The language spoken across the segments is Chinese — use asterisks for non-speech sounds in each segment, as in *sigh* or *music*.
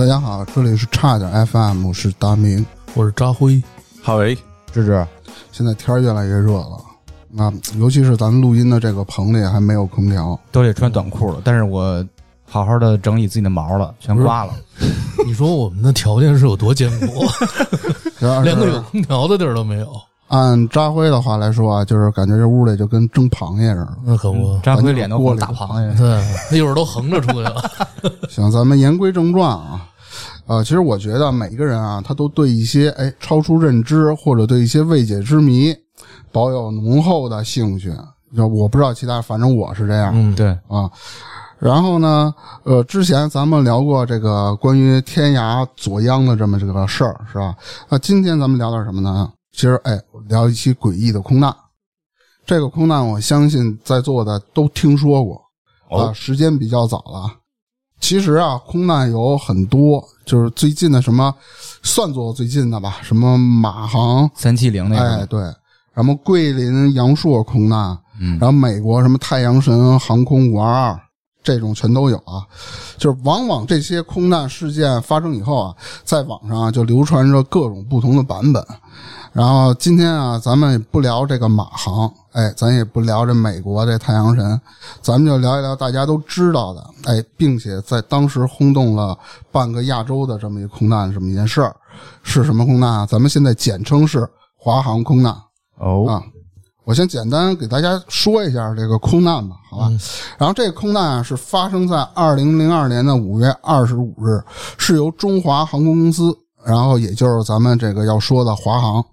大家好，这里是差点 FM，我是达明，我是扎辉，哈维，芝芝，现在天儿越来越热了啊，尤其是咱们录音的这个棚里还没有空调，都得穿短裤了。但是我好好的整理自己的毛了，全刮了。*laughs* 你说我们的条件是有多艰苦，*laughs* 连个有空调的地儿都没有。按扎辉的话来说啊，就是感觉这屋里就跟蒸螃蟹似的。那可不，扎辉脸都过大螃蟹，对，那一会儿都横着出去了。*laughs* 行，咱们言归正传啊。呃，其实我觉得每个人啊，他都对一些哎超出认知或者对一些未解之谜保有浓厚的兴趣。就我不知道其他，反正我是这样。嗯，对啊。然后呢，呃，之前咱们聊过这个关于天涯左央的这么这个事儿，是吧？那今天咱们聊点什么呢？其实，哎，聊一期诡异的空难。这个空难，我相信在座的都听说过啊，时间比较早了。其实啊，空难有很多，就是最近的什么，算作最近的吧，什么马航三七零那个，哎，对，什么桂林阳朔空难，嗯，然后美国什么太阳神航空五二二。这种全都有啊，就是往往这些空难事件发生以后啊，在网上啊就流传着各种不同的版本。然后今天啊，咱们不聊这个马航，哎，咱也不聊这美国这太阳神，咱们就聊一聊大家都知道的，哎，并且在当时轰动了半个亚洲的这么一空难这么一件事儿，是什么空难啊？咱们现在简称是华航空难。哦啊。我先简单给大家说一下这个空难吧，好吧。然后这个空难啊是发生在二零零二年的五月二十五日，是由中华航空公司，然后也就是咱们这个要说的华航，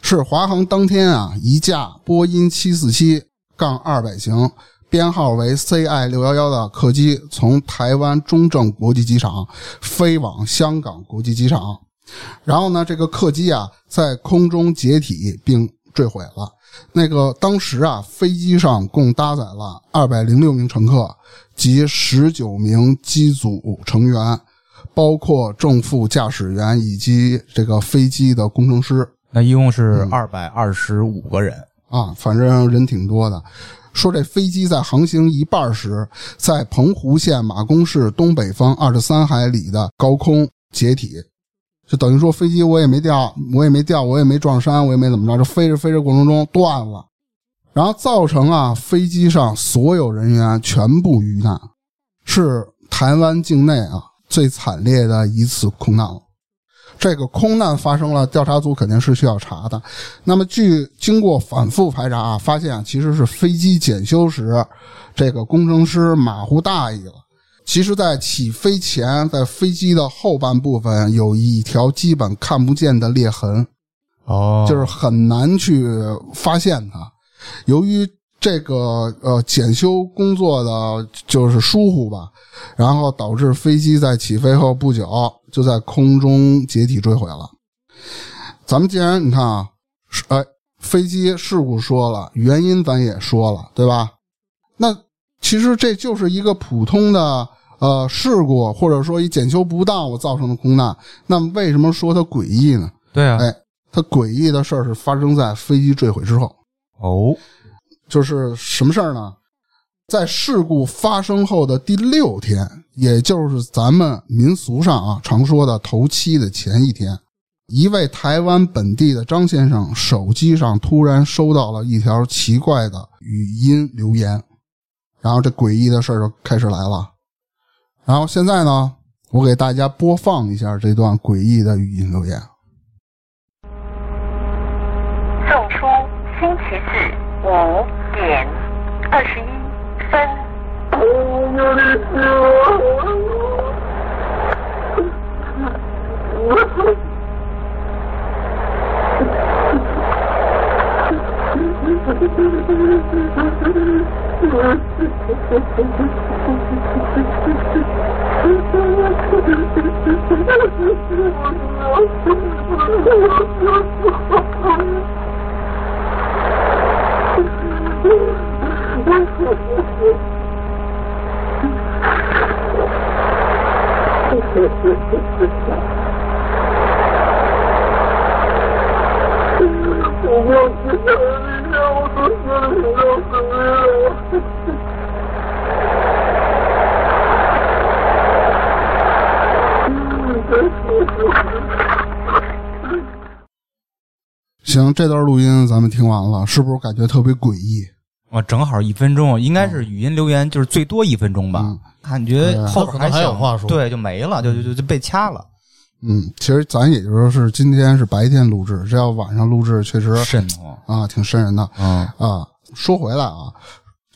是华航当天啊一架波音七四七杠二百型，编号为 CI 六幺幺的客机从台湾中正国际机场飞往香港国际机场，然后呢这个客机啊在空中解体并坠毁了。那个当时啊，飞机上共搭载了二百零六名乘客及十九名机组成员，包括正副驾驶员以及这个飞机的工程师。那一共是二百二十五个人啊，反正人挺多的。说这飞机在航行一半时，在澎湖县马公市东北方二十三海里的高空解体。就等于说，飞机我也没掉，我也没掉，我也没撞山，我也没怎么着，就飞着飞着过程中断了，然后造成啊飞机上所有人员全部遇难，是台湾境内啊最惨烈的一次空难了。这个空难发生了，调查组肯定是需要查的。那么，据经过反复排查啊，发现啊其实是飞机检修时，这个工程师马虎大意了。其实，在起飞前，在飞机的后半部分有一条基本看不见的裂痕，哦，就是很难去发现它。由于这个呃检修工作的就是疏忽吧，然后导致飞机在起飞后不久就在空中解体坠毁了。咱们既然你看啊，哎，飞机事故说了，原因咱也说了，对吧？那。其实这就是一个普通的呃事故，或者说一检修不当我造成的空难。那么为什么说它诡异呢？对啊，哎，它诡异的事儿是发生在飞机坠毁之后。哦，就是什么事儿呢？在事故发生后的第六天，也就是咱们民俗上啊常说的头七的前一天，一位台湾本地的张先生手机上突然收到了一条奇怪的语音留言。然后这诡异的事儿就开始来了，然后现在呢，我给大家播放一下这段诡异的语音留言。送出星期四五二十一分。哈哈哈哈哈哈。行，这段录音咱们听完了，是不是感觉特别诡异？哇，正好一分钟，应该是语音留言，就是最多一分钟吧。嗯感觉后边他可能还有话说对，就没了，就就就就被掐了。嗯，其实咱也就是是今天是白天录制，这要晚上录制，确实瘆得慌。啊挺瘆人的嗯，啊。说回来啊，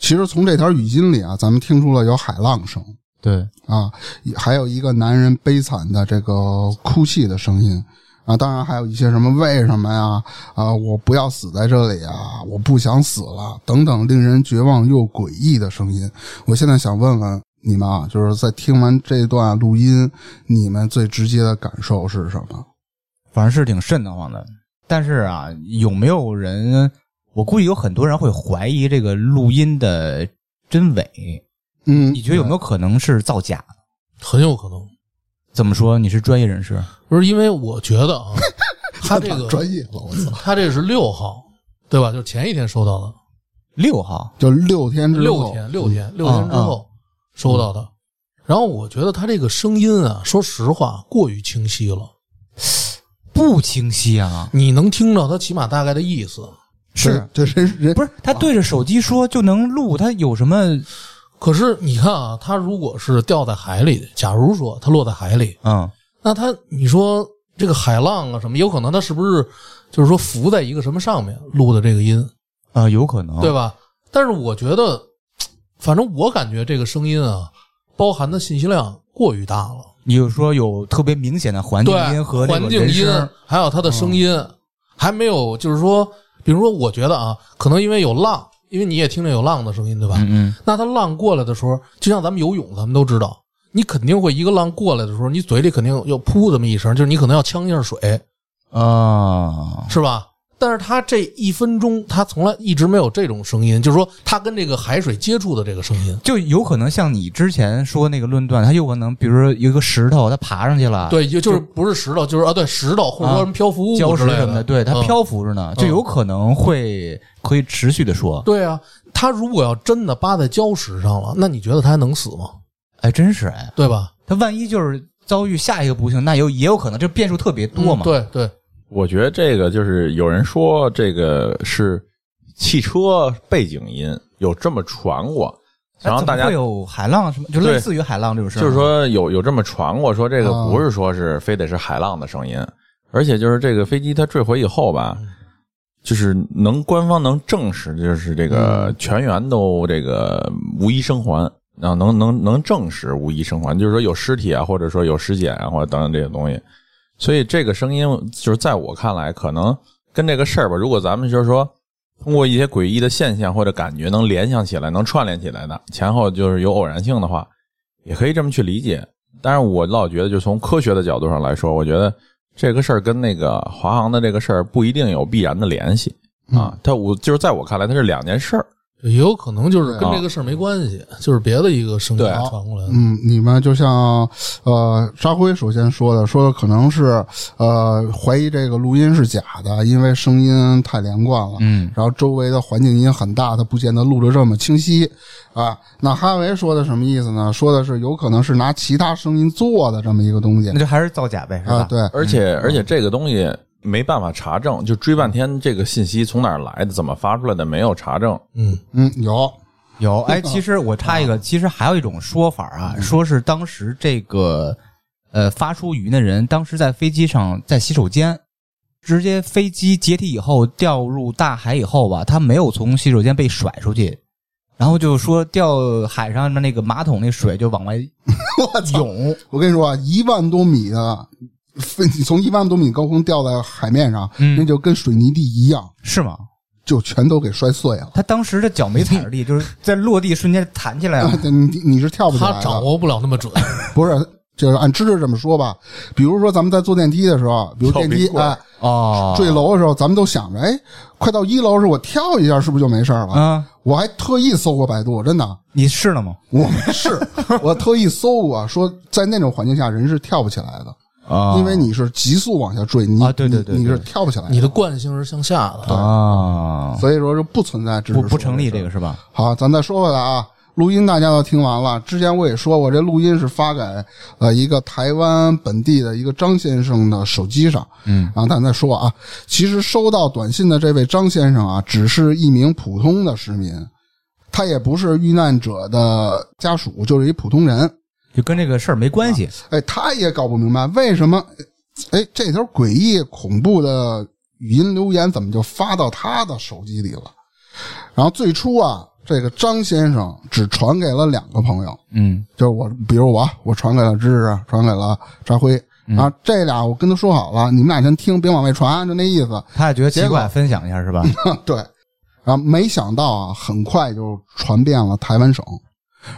其实从这条语音里啊，咱们听出了有海浪声对，啊，还有一个男人悲惨的这个哭泣的声音啊，当然还有一些什么为什么呀啊，我不要死在这里啊，我不想死了等等令人绝望又诡异的声音。我现在想问问你们啊，就是在听完这段录音，你们最直接的感受是什么？反正是挺瘆得慌的。但是啊，有没有人？我估计有很多人会怀疑这个录音的真伪。嗯，你觉得有没有可能是造假？很有可能怎么说？你是专业人士，不是因为我觉得啊，*laughs* 他这个专业了？我操！他这是六号，对吧？就前一天收到的，六号就六天之后，六天，六天，六天之后收到的。然后我觉得他这个声音啊，说实话过于清晰了，不清晰啊？你能听到他起码大概的意思。是这人人不是他对着手机说就能录，他有什么？可是你看啊，它如果是掉在海里，假如说它落在海里，嗯，那它你说这个海浪啊什么，有可能它是不是就是说浮在一个什么上面录的这个音，啊，有可能，对吧？但是我觉得，反正我感觉这个声音啊，包含的信息量过于大了。你就说有特别明显的环境对，音和环境音，还有它的声音，还没有就是说，比如说，我觉得啊，可能因为有浪，因为你也听着有浪的声音，对吧？嗯嗯，那它浪过来的时候，就像咱们游泳，咱们都知道，你肯定会一个浪过来的时候，你嘴里肯定要噗这么一声，就是你可能要呛一下水，啊，是吧？但是他这一分钟，他从来一直没有这种声音，就是说他跟这个海水接触的这个声音。就有可能像你之前说那个论断，它有可能，比如说有一个石头，它爬上去了，对，就就是不是石头，就是啊，对，石头或者说什么漂浮物礁石什么的，对，它嗯。漂浮着呢，就有可能会可以持续的说，对啊，他如果要真的扒在礁石上了，那你觉得他还能死吗？哎，真是哎，对吧？他万一就是遭遇下一个不幸，那有也有可能，这变数特别多嘛，嗯对对，我觉得这个就是有人说这个是汽车背景音，有这么传过，哎，然后大家会有海浪什么，就类似于海浪这种事儿，就是说有有这么传过，说这个啊不是说是非得是海浪的声音，而且就是这个飞机它坠毁以后吧，就是能官方能证实，就是这个全员都这个无一生还。然后能能能证实无一生还，就是说有尸体啊，或者说有尸检啊，或者等等这些东西。所以这个声音就是在我看来，可能跟这个事儿吧，如果咱们就是说通过一些诡异的现象或者感觉能联想起来，能串联起来的，前后就是有偶然性的话，也可以这么去理解。但是我老觉得，就从科学的角度上来说，我觉得这个事儿跟那个华航的这个事儿不一定有必然的联系啊。它我就是在我看来，它是两件事儿。也有可能就是跟这个事儿没关系，就是别的一个声音传过来的。嗯，你们就像呃，沙辉首先说的，说的可能是呃怀疑这个录音是假的，因为声音太连贯了，嗯，然后周围的环境音很大，他不见得录的这么清晰啊。那哈维说的什么意思呢？说的是有可能是拿其他声音做的这么一个东西那就还是造假呗，是吧？啊，对，而且而且这个东西没办法查证，就追半天这个信息从哪儿来的，怎么发出来的，没有查证。嗯，嗯，有。有，哎，其实我插一个，其实还有一种说法啊，说是当时这个呃发出语音的人，当时在飞机上在洗手间，直接飞机解体以后掉入大海以后吧，他没有从洗手间被甩出去，然后就说掉海上的那个马桶那水就往外！*laughs* 涌，我跟你说啊，一万多米的飞，你 *laughs* 从一万多米高空掉在海面上，嗯那就跟水泥地一样，是吗？就全都给摔碎了。他当时的脚没踩着地，就是在落地瞬间弹起来了。*laughs* 你你是跳不起来的，他掌握不了那么准。*laughs* 不是，就是按知识这么说吧。比如说咱们在坐电梯的时候，比如电梯跳冰棍哎哦，坠楼的时候，咱们都想着，哎，快到一楼的时候我跳一下是不是就没事了？啊，我还特意搜过百度，真的，你试了吗？我没试，我特意搜过，说在那种环境下人是跳不起来的，啊因为你是急速往下坠，你啊对对对你你是跳不起来你的惯性是向下的。啊，所以说是不存在知识不不成立这个。个是吧？好，咱再说回来啊，录音大家都听完了。之前我也说过，这录音是发给呃一个台湾本地的一个张先生的手机上。嗯，然后咱再说啊，其实收到短信的这位张先生啊，只是一名普通的市民，他也不是遇难者的家属，就是一普通人。就跟这个事儿没关系。哎，他也搞不明白为什么，哎，这条诡异恐怖的语音留言怎么就发到他的手机里了？然后最初啊，这个张先生只传给了两个朋友，嗯就是我，比如我，我传给了芝芝，传给了扎辉，然后这俩我跟他说好了，你们俩先听，别往外传，就那意思。他也觉得奇怪，分享一下是吧？*laughs* 对，然后没想到啊，很快就传遍了台湾省，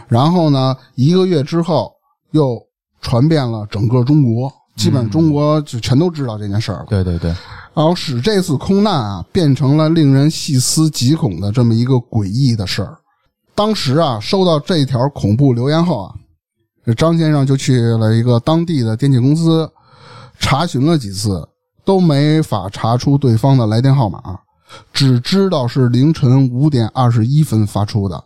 然后呢，一个月之后又传遍了整个中国，基本上中国就全都知道这件事儿了。对对对，然后使这次空难啊变成了令人细思极恐的这么一个诡异的事儿。当时啊，收到这条恐怖留言后啊，这张先生就去了一个当地的电信公司查询了几次，都没法查出对方的来电号码，只知道是凌晨五点二十一分发出的。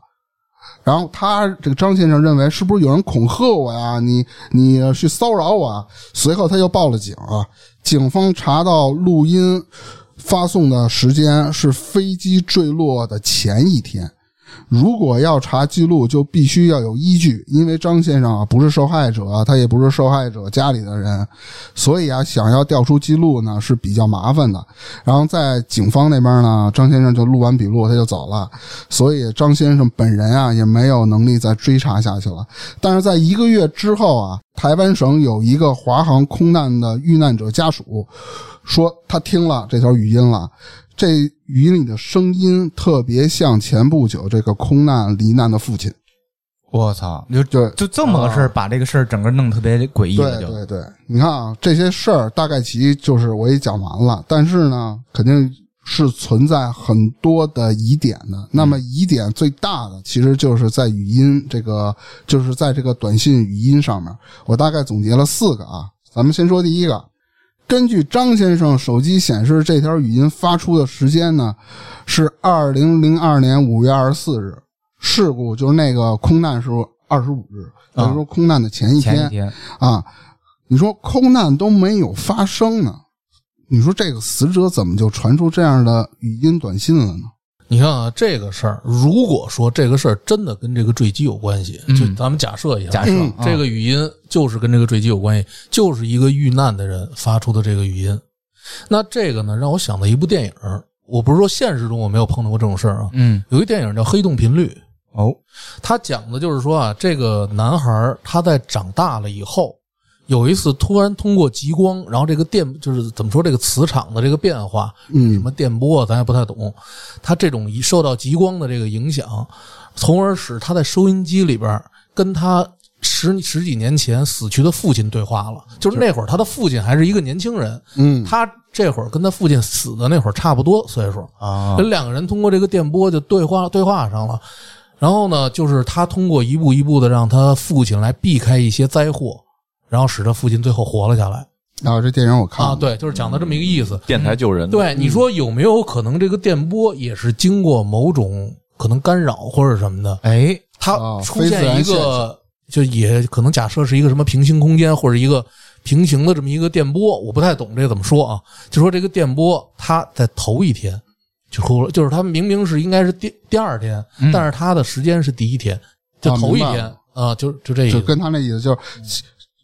然后他这个张先生认为是不是有人恐吓我呀？你你去骚扰我啊？随后他就报了警啊。警方查到录音发送的时间是飞机坠落的前一天。如果要查记录，就必须要有依据，因为张先生啊不是受害者，他也不是受害者家里的人，所以啊想要调出记录呢是比较麻烦的。然后在警方那边呢，张先生就录完笔录他就走了，所以张先生本人啊也没有能力再追查下去了。但是在一个月之后啊，台湾省有一个华航空难的遇难者家属说，他听了这条语音了，这语音里的声音特别像前不久这个空难罹难的父亲。我操，就就就这么个事儿，把这个事儿整个弄得特别诡异对对对，你看啊，这些事儿大概其就是我也讲完了，但是呢，肯定是存在很多的疑点的。那么疑点最大的其实就是在语音这个，就是在这个短信语音上面。我大概总结了四个啊，咱们先说第一个。根据张先生手机显示，这条语音发出的时间呢是二零零二年五月二十四日，事故就是那个空难是二十五日，等于说空难的前一天。前一天啊，你说空难都没有发生呢，你说这个死者怎么就传出这样的语音短信了呢？你看啊，这个事儿，如果说这个事儿真的跟这个坠机有关系，嗯就咱们假设一下，假设这个语音就是跟这个坠机有关系，就是一个遇难的人发出的这个语音。那这个呢，让我想到一部电影儿，我不是说现实中我没有碰到过这种事儿啊，嗯有一电影叫《黑洞频率》，哦他讲的就是说啊，这个男孩儿他在长大了以后，有一次突然通过极光，然后这个电就是怎么说这个磁场的这个变化，嗯。什么电波啊咱也不太懂，他这种一受到极光的这个影响，从而使他在收音机里边跟他十十几年前死去的父亲对话了，就是那会儿他的父亲还是一个年轻人，嗯。他这会儿跟他父亲死的那会儿差不多岁数，啊。跟两个人通过这个电波就对话对话上了。然后呢，就是他通过一步一步的让他父亲来避开一些灾祸，然后使他父亲最后活了下来啊，这电影我看了啊。对，就是讲的这么一个意思。电台救人，对，你说有没有可能这个电波也是经过某种可能干扰或者什么的，哎它啊出现一个，就也可能假设是一个什么平行空间或者一个平行的这么一个电波，我不太懂这怎么说啊？就说这个电波它在头一天就出了，就是它明明是应该是第第二天，嗯但是它的时间是第一天，就啊头一天啊，就就这意思。就跟他那意思就是，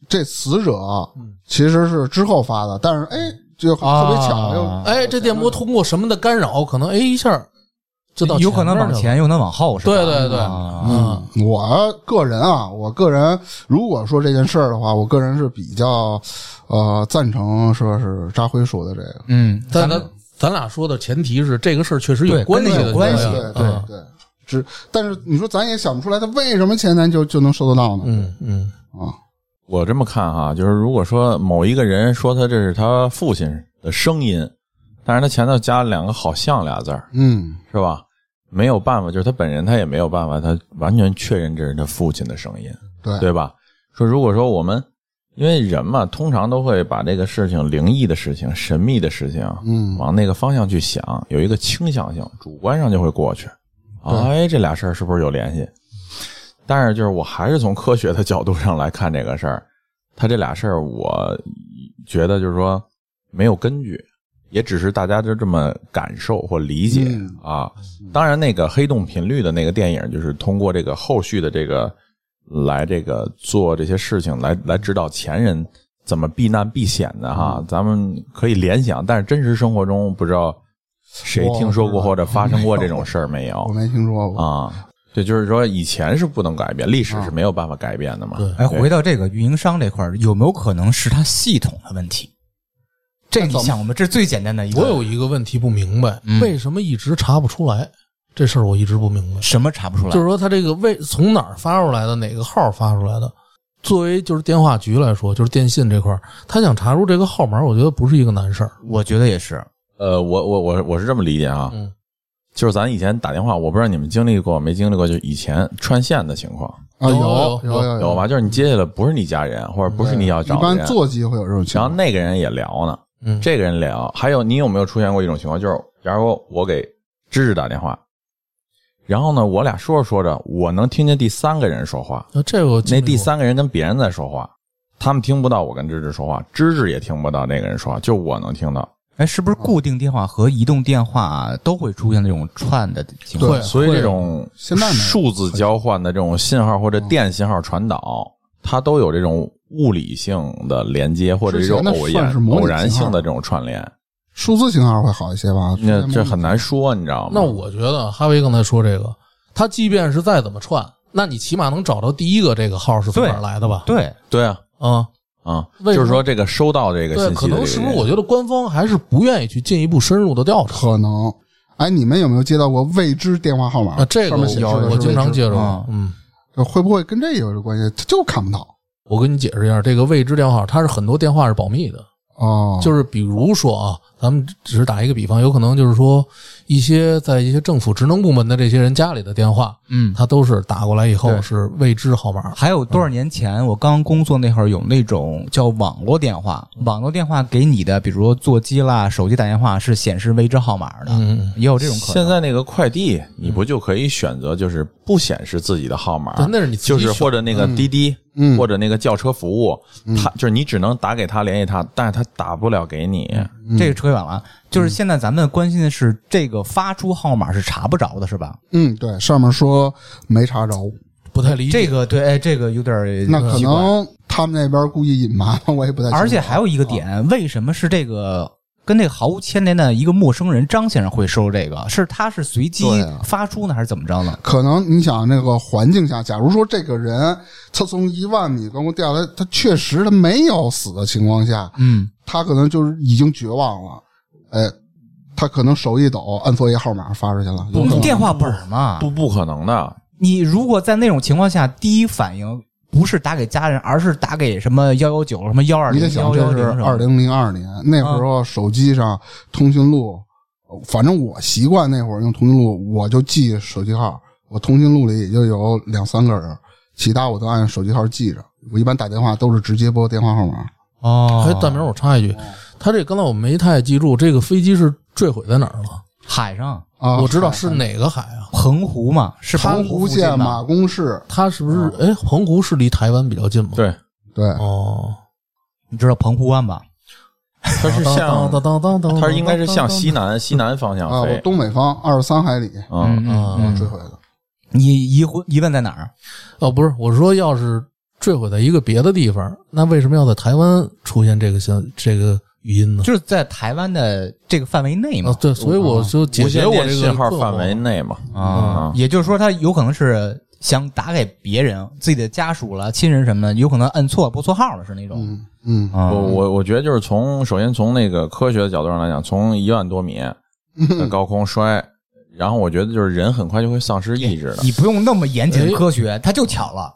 这死者嗯。其实是之后发的，但是哎，就特别巧又啊哎，这电波通过什么的干扰，可能哎一下就到有可能面了。往前，又能往后，是吧？对对对。啊。嗯，我个人啊，我个人如果说这件事儿的话，我个人是比较呃赞成说是扎辉说的这个，嗯，但咱咱咱俩说的前提是这个事儿确实有关系的，有关系对对嗯。对。对，只但是你说咱也想不出来他为什么前男就就能收得到呢？嗯嗯。啊，我这么看哈，就是如果说某一个人说他这是他父亲的声音，但是他前头加了两个“好像”俩字儿，嗯是吧？没有办法，就是他本人他也没有办法，他完全确认这是他父亲的声音，对对吧？说如果说我们因为人嘛，通常都会把这个事情、灵异的事情、神秘的事情，嗯往那个方向去想，有一个倾向性，主观上就会过去。哎，这俩事儿是不是有联系？但是就是我还是从科学的角度上来看这个事儿，他这俩事儿，我觉得就是说没有根据，也只是大家就这么感受或理解、嗯啊。当然，那个黑洞频率的那个电影，就是通过这个后续的这个来这个做这些事情，来来指导前人怎么避难避险的哈。咱们可以联想，但是真实生活中不知道谁听说过或者发生过这种事儿没有我没听说过。啊？对，就是说以前是不能改变，历史是没有办法改变的嘛。对哎，回到这个运营商这块儿，有没有可能是它系统的问题？这你想吗？这是最简单的一个。我有一个问题不明白，嗯为什么一直查不出来？这事儿我一直不明白。什么查不出来？就是说，他这个为从哪儿发出来的，哪个号发出来的？作为就是电话局来说，就是电信这块儿，他想查出这个号码，我觉得不是一个难事儿。我觉得也是。呃，我我我我是这么理解啊，嗯就是咱以前打电话，我不知道你们经历过没经历过，就以前串线的情况啊，有有有有有吧？就是你接下来不是你家人，或者不是你要一般找的人，座机会有这种情况然后。那个人也聊呢，嗯，这个人聊，还有你有没有出现过一种情况，就是假如说我给芝芝打电话，然后呢，我俩说着说着，我能听见第三个人说话，那这个那第三个人跟别人在说话，他们听不到我跟芝芝说话，芝芝也听不到那个人说话，就我能听到。哎，是不是固定电话和移动电话都会出现这种串的情况？对所以这种现在数字交换的这种信号或者电信号传导，它都有这种物理性的连接，或者这种偶然是偶然性的这种串联。数字信号会好一些吧？那这很难说，你知道吗？那我觉得哈维刚才说这个，他即便是再怎么串，那你起码能找到第一个这个号是从哪儿来的吧？对，对啊啊，啊，就是说这个收到这个对，信息的可能是不是？我觉得官方还是不愿意去进一步深入的调查。可能。哎，你们有没有接到过未知电话号码？啊，这个我我经常接着啊，嗯。会不会跟这有关系？他就看不到我跟你解释一下，这个未知电话，它是很多电话是保密的，哦，就是比如说啊，咱们只是打一个比方，有可能就是说一些在一些政府职能部门的这些人家里的电话，嗯，他都是打过来以后是未知号码。还有多少年前我刚工作那会儿有那种叫网络电话，网络电话给你的，比如说座机啦、手机打电话是显示未知号码的，嗯，也有这种可能。现在那个快递，你不就可以选择就是不显示自己的号码，？那是你就是或者那个滴滴，嗯或者那个叫车服务，他就是你只能打给他联系他，但是他打不了给你。这个扯远了，就是现在咱们关心的是这个发出号码是查不着的，是吧？嗯，对，上面说没查着，不太理解。这个对，哎，这个有点那可能他们那边故意隐瞒，我也不太清楚。而且还有一个点，为什么是这个跟那个毫无牵连的一个陌生人张先生会收这个？是他是随机发出呢，还是怎么着呢？可能你想那个环境下，假如说这个人他从一万米高空掉下来，他确实他没有死的情况下，嗯，他可能就是已经绝望了，哎，他可能手一抖，按错一号码发出去了。电话本嘛，不不可能的，你如果在那种情况下，第一反应不是打给家人，而是打给什么幺幺九、什么幺二零、你得想，幺这是幺零二零零二年那时候，手机上通讯录，反正我习惯那会儿用通讯录，我就记手机号，我通讯录里也就有两三个人，其他我都按手机号记着。我一般打电话都是直接拨电话号码。哦哎，大明，我插一句，他这刚才我没太记住，这个飞机是坠毁在哪儿了？海上啊，我知道是哪个海啊？澎湖嘛，是澎湖县马嘛？公市，它是不是？哎，澎湖是离台湾比较近吗？。对，对，哦，你知道澎湖湾吧？它是向当当当当，它应该是向西南西南方向飞。东北方二十三海里嗯，啊嗯坠毁的。你疑问疑问在哪儿？哦，不是，我是说，要是坠毁在一个别的地方，那为什么要在台湾出现这个像这个语音呢？就是在台湾的这个范围内嘛啊，。对，所以我就解决无线电我这个信号范围内嘛。啊，也就是说，他有可能是想打给别人，自己的家属了、亲人什么的，有可能摁错拨错号了，是那种。嗯嗯，啊我我我觉得就是从首先从那个科学的角度上来讲，从一万多米的高空摔，然后我觉得就是人很快就会丧失意志的。你不用那么严谨科学，他就巧了。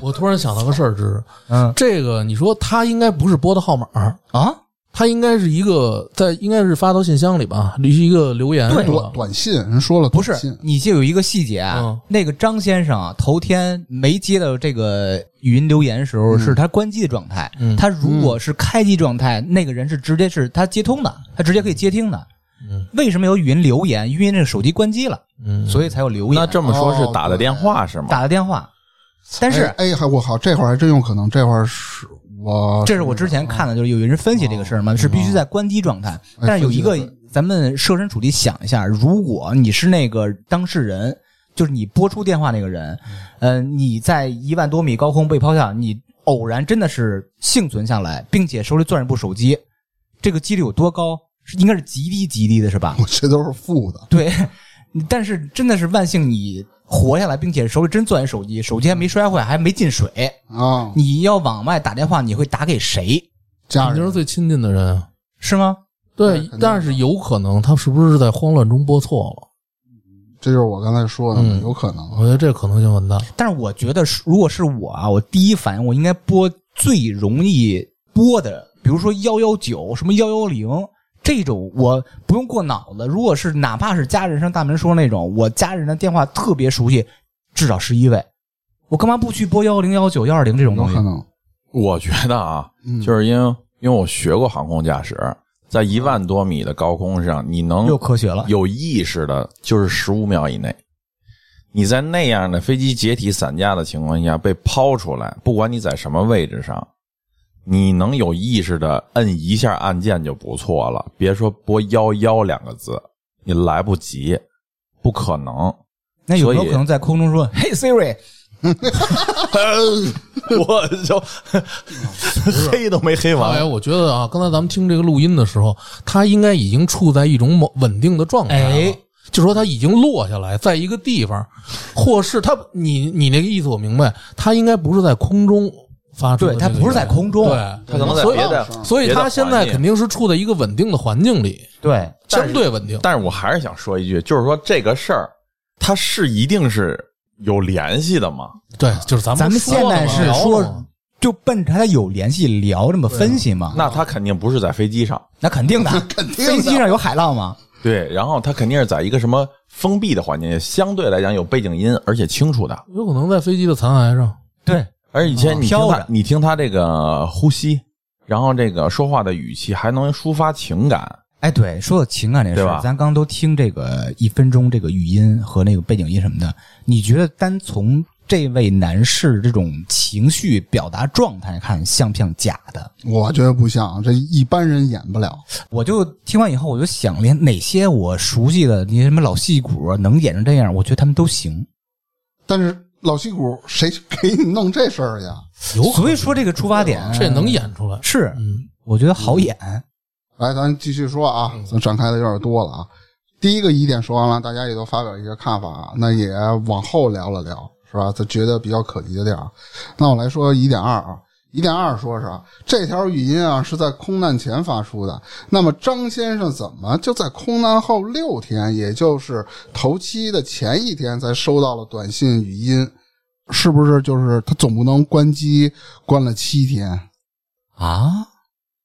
我突然想到个事儿，是嗯这个，你说他应该不是拨的号码，啊，他应该是一个在应该是发到信箱里吧，是一个留言对短短信人说了不是，你就有一个细节啊嗯，那个张先生啊，头天没接到这个语音留言的时候，是他关机的状态。嗯他如果是开机状态，那个人是直接是他接通的，他直接可以接听的。嗯为什么有语音留言？因为那个手机关机了，嗯，所以才有留言。那这么说是打的哦电话是吗？打的电话，但是哎，哎我好，这会儿还真有可能，这会儿是我这是我之前看的，就是有人分析这个事儿嘛，是必须在关机状态。但是有一个咱们设身处地想一下，如果你是那个当事人，就是你拨出电话那个人，呃，你在一万多米高空被抛下，你偶然真的是幸存下来，并且手里攥着部手机，这个几率有多高？是应该是极低极低的，是吧？我这都是负的，对，但是真的是万幸你活下来，并且手里真攥着手机，手机还没摔坏，还没进水。啊，你要往外打电话，你会打给谁？家人是最亲近的人啊。是吗？对，但是有可能他是不是在慌乱中拨错了？这就是我刚才说的，嗯有可能。我觉得这可能性很大。但是我觉得，如果是我啊，我第一反应我应该拨最容易拨的，比如说幺幺九、什么幺幺零这种，我不用过脑子。如果是哪怕是家人上大门说那种，我家人的电话特别熟悉，至少十一位，我干嘛不去拨幺幺零、幺幺九、幺二零这种东西有可？能，我觉得啊，嗯 *laughs* 就是因为因为我学过航空驾驶，在一万多米的高空上，你能又科学了。有意识的，就是十五秒以内。你在那样的飞机解体散架的情况下被抛出来，不管你在什么位置上，你能有意识的摁一下按键就不错了。别说拨幺幺两个字，你来不及，不可能。那有没有可能在空中说：“嘿，Siri，*laughs* 我就黑都没黑完哎，完。我觉得啊，刚才咱们听这个录音的时候，他应该已经处在一种某稳定的状态了。哎就说他已经落下来，在一个地方，或是他，你你那个意思我明白，他应该不是在空中发出的这个，对他不是在空中对，他可能在所以别的，所以别的他现在肯定是处在一个稳定的环境里，对，相对稳定。但是我还是想说一句，就是说这个事儿，它是一定是有联系的吗？对，就是咱们咱们现在是说就奔着他有联系聊这么分析嘛？那它肯定不是在飞机上，那肯定的，*laughs* 肯定飞机上有海浪吗？对，然后它肯定是在一个什么封闭的环境，相对来讲有背景音，而且清楚的。有可能在飞机的残骸上，对，而且以前你听他，你听他这个呼吸，然后这个说话的语气，还能抒发情感。哎，对，说到情感这事儿，咱刚刚都听这个一分钟这个语音和那个背景音什么的，你觉得单从这位男士这种情绪表达状态看，像不像假的？我觉得不像，这一般人演不了。我就听完以后，我就想，连哪些我熟悉的，那些什么老戏骨能演成这样，我觉得他们都行。但是老戏骨谁 *laughs* 给你弄这事儿呀？有所以说这个出发点这能演出来。是，嗯，我觉得好演。来，咱继续说啊，咱展开的有点多了啊。第一个疑点说完了，大家也都发表一些看法啊，那也往后聊了聊，是吧？咱觉得比较可疑的地儿。那我来说疑点二啊，疑点二说是啊，这条语音啊是在空难前发出的。那么张先生怎么就在空难后六天，也就是头七的前一天才收到了短信语音？是不是就是他总不能关机关了七天？啊！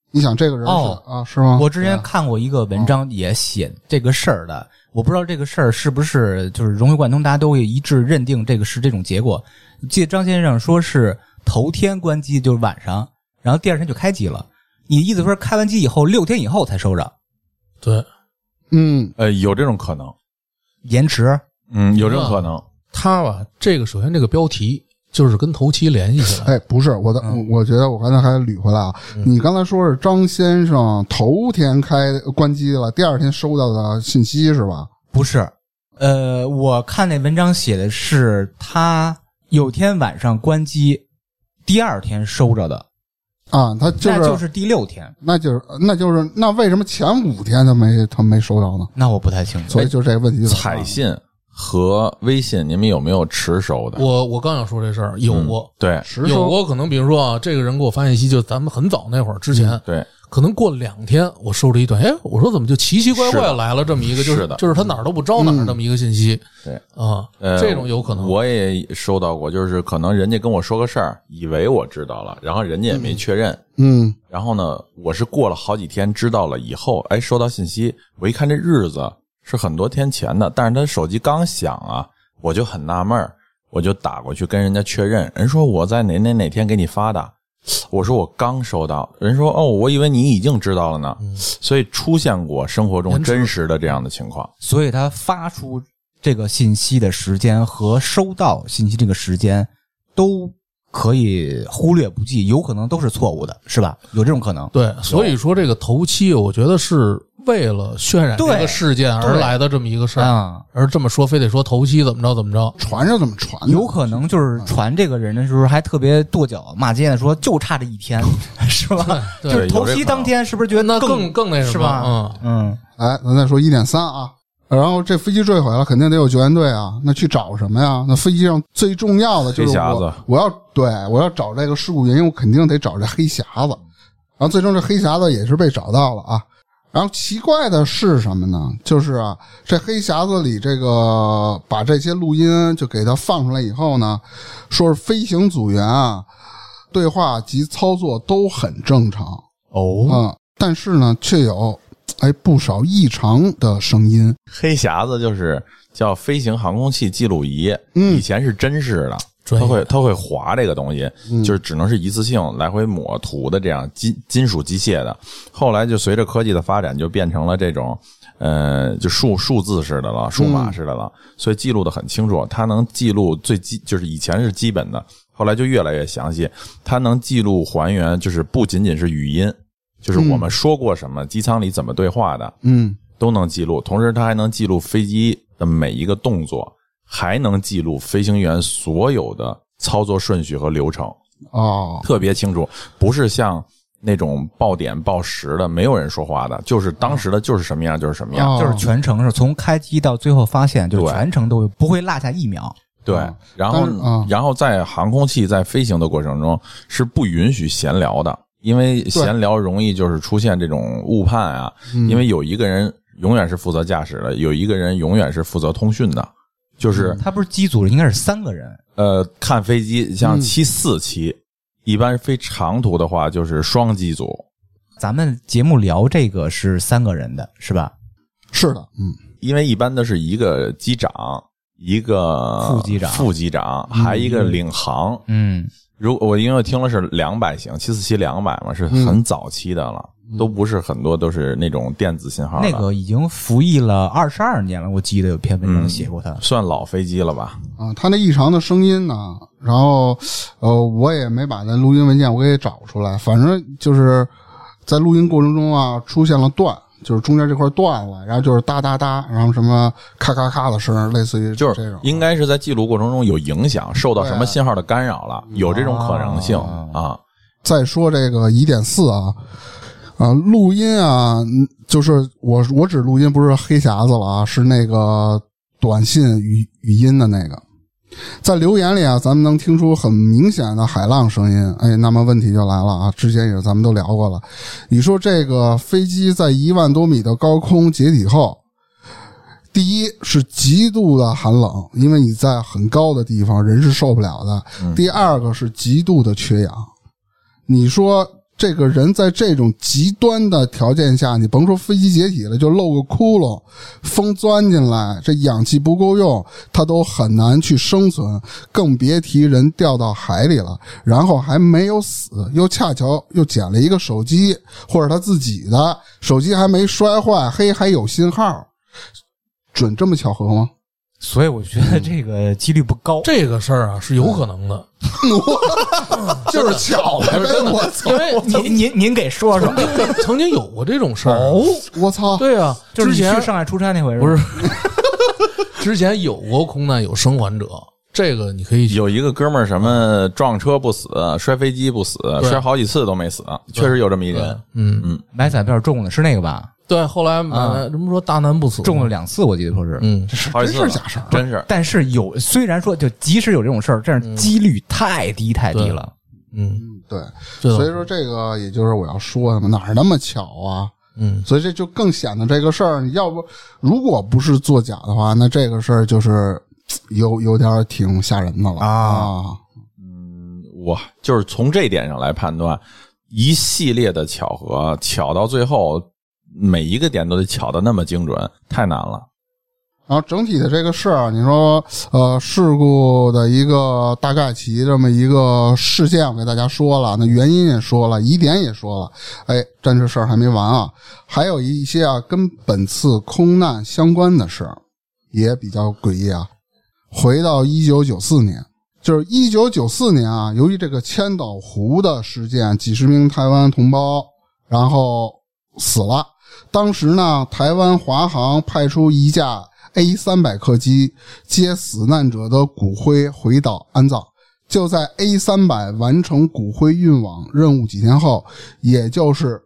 你想这个人是、哦啊是吗？我之前看过一个文章，也写这个事儿的，我不知道这个事儿是不是就是融会贯通，大家都会一致认定这个是这种结果。记得张先生说是头天关机，就是晚上，然后第二天就开机了。你意思说开完机以后六天以后才收着，对，嗯，呃，有这种可能，延迟？嗯，有这种可能。他吧，这个首先这个标题就是跟头七联系起来。哎，不是我的，嗯我觉得我刚才还捋回来啊。你刚才说是张先生头天开关机了，第二天收到的信息是吧？不是，呃，我看那文章写的是他有天晚上关机，第二天收着的，啊，他就是，那就是第六天。那就是，那就是，那为什么前五天他没他没收到呢？那我不太清楚所。以就这个问题彩信和微信，你们有没有持收的？我我刚想说这事儿，有过，对实收有过可能，比如说啊，这个人给我发信息，就咱们很早那会儿之前，对，可能过两天，我收了一段，哎，我说怎么就奇奇怪怪来了这么一个，就是是的就是他哪儿都不招哪儿这么一个信息，对啊，呃，这种有可能。我也收到过，就是可能人家跟我说个事儿，以为我知道了，然后人家也没确认。嗯然后呢，我是过了好几天知道了以后，哎，收到信息，我一看这日子是很多天前的，但是他手机刚响啊，我就很纳闷儿，我就打过去跟人家确认，人说我在哪哪哪天给你发的，*sniffs* 我说我刚收到，人说哦，我以为你已经知道了呢。所以出现过生活中真实的这样的情况。所以他发出这个信息的时间和收到信息这个时间都可以忽略不计，有可能都是错误的，是吧？有这种可能。对，所以说这个头七，我觉得是为了渲染这个事件而来的这么一个事儿，啊，而这么说非得说头七怎么着怎么着，传着怎么传？有可能就是传这个人的时候还特别跺脚骂街的说，就差这一天，*laughs* 是吧？对就是头七当天，是不是觉得那更更更那什么是吧？嗯，嗯，哎，咱再说一点三啊，然后这飞机坠毁了，肯定得有救援队啊。那去找什么呀？那飞机上最重要的就是我我要对我要找这个事故原因，我肯定得找这黑匣子。然后最终这黑匣子也是被找到了啊。然后奇怪的是什么呢？就是啊，这黑匣子里这个把这些录音就给它放出来以后呢，说是飞行组员啊，对话及操作都很正常。哦，嗯，但是呢，却有哎不少异常的声音。黑匣子就是叫飞行航空器记录仪，嗯以前是真式的，专业它会它会划这个东西，嗯就是只能是一次性来回抹涂的这样金金属机械的。后来就随着科技的发展，就变成了这种呃就数数字式的了，数码式的了，所以记录的很清楚。它能记录最基，就是以前是基本的，后来就越来越详细。它能记录还原，就是不仅仅是语音。就是我们说过什么，机舱里怎么对话的，嗯。都能记录，同时它还能记录飞机的每一个动作，还能记录飞行员所有的操作顺序和流程，哦，特别清楚，不是像那种报点报时的，没有人说话的，就是当时的就是什么样就是什么样。哦。就是全程是从开机到最后发现，就是对。全程都不会落下一秒。对啊，然后但是啊然后在航空器在飞行的过程中是不允许闲聊的，因为闲聊容易就是出现这种误判啊，嗯。因为有一个人永远是负责驾驶的，有一个人永远是负责通讯的，就是他不是机组应该是三个人，呃，看飞机像嗯。七四七，一般飞长途的话就是双机组，咱们节目聊这个是三个人的，是吧？是的，嗯。因为一般都是一个机长，一个副机长。副机长，还一个领航。嗯，如我因为听了是两百型，七四七两百嘛，是很早期的了，都不是很多都是那种电子信号，那个已经服役了二十二年了，我记得有篇文章写过它。算老飞机了吧？啊，它那异常的声音呢，然后呃，我也没把那录音文件我给找出来，反正就是在录音过程中啊，出现了断。就是中间这块断了，然后就是哒哒哒，然后什么咔咔咔的声儿，类似于就是这种。应该是在记录过程中有影响，受到什么信号的干扰了，有这种可能性啊。再说这个疑点四啊，啊，录音啊，嗯就是我我指录音不是黑匣子了啊，是那个短信语语音的那个，在留言里啊，咱们能听出很明显的海浪声音。哎，那么问题就来了啊，之前也是咱们都聊过了，你说这个飞机在一万多米的高空解体后。第一是极度的寒冷，因为你在很高的地方，人是受不了的。第二个是极度的缺氧。你说这个人在这种极端的条件下，你甭说飞机解体了，就漏个窟窿，风钻进来，这氧气不够用，他都很难去生存，更别提人掉到海里了，然后还没有死，又恰巧又捡了一个手机，或者他自己的手机还没摔坏，嘿，还有信号，准这么巧合吗？所以我觉得这个几率不高。这个事儿啊是有可能的，就是巧了呗，我操！因为 *laughs* 您您您给说说，曾经有过这种事儿。我操！对啊，就是之前你去上海出差那回不是，*laughs* 之前有过空难，有生还者，这个你可以有一个哥们儿什么撞车不死，摔飞机不死，摔好几次都没死，确实有这么一人。嗯嗯。买彩票中的是那个吧？对，后来买了什么说大难不死，中了两次，我记得说是。嗯，好几次真是假事儿。真是。但是有，虽然说就即使有这种事儿，但是几率太低太低了。嗯，对，所以说这个也就是我要说的嘛，哪儿那么巧啊？嗯，所以这就更显得这个事儿，你要不如果不是作假的话，那这个事儿就是嘖有有点挺吓人的了啊嗯我就是从这点上来判断，一系列的巧合，巧到最后每一个点都得巧的那么精准，太难了。然后整体的这个事儿，你说呃事故的一个大概其这么一个事件，我给大家说了，那原因也说了，疑点也说了，哎，但这事儿还没完啊，还有一些啊跟本次空难相关的事儿也比较诡异啊。回到一九九四年，就是一九九四年啊，由于这个千岛湖的事件，几十名台湾同胞然后死了。当时呢，台湾华航派出一架 A 三百客机接死难者的骨灰回岛安葬。就在 A 三百完成骨灰运往任务几天后，也就是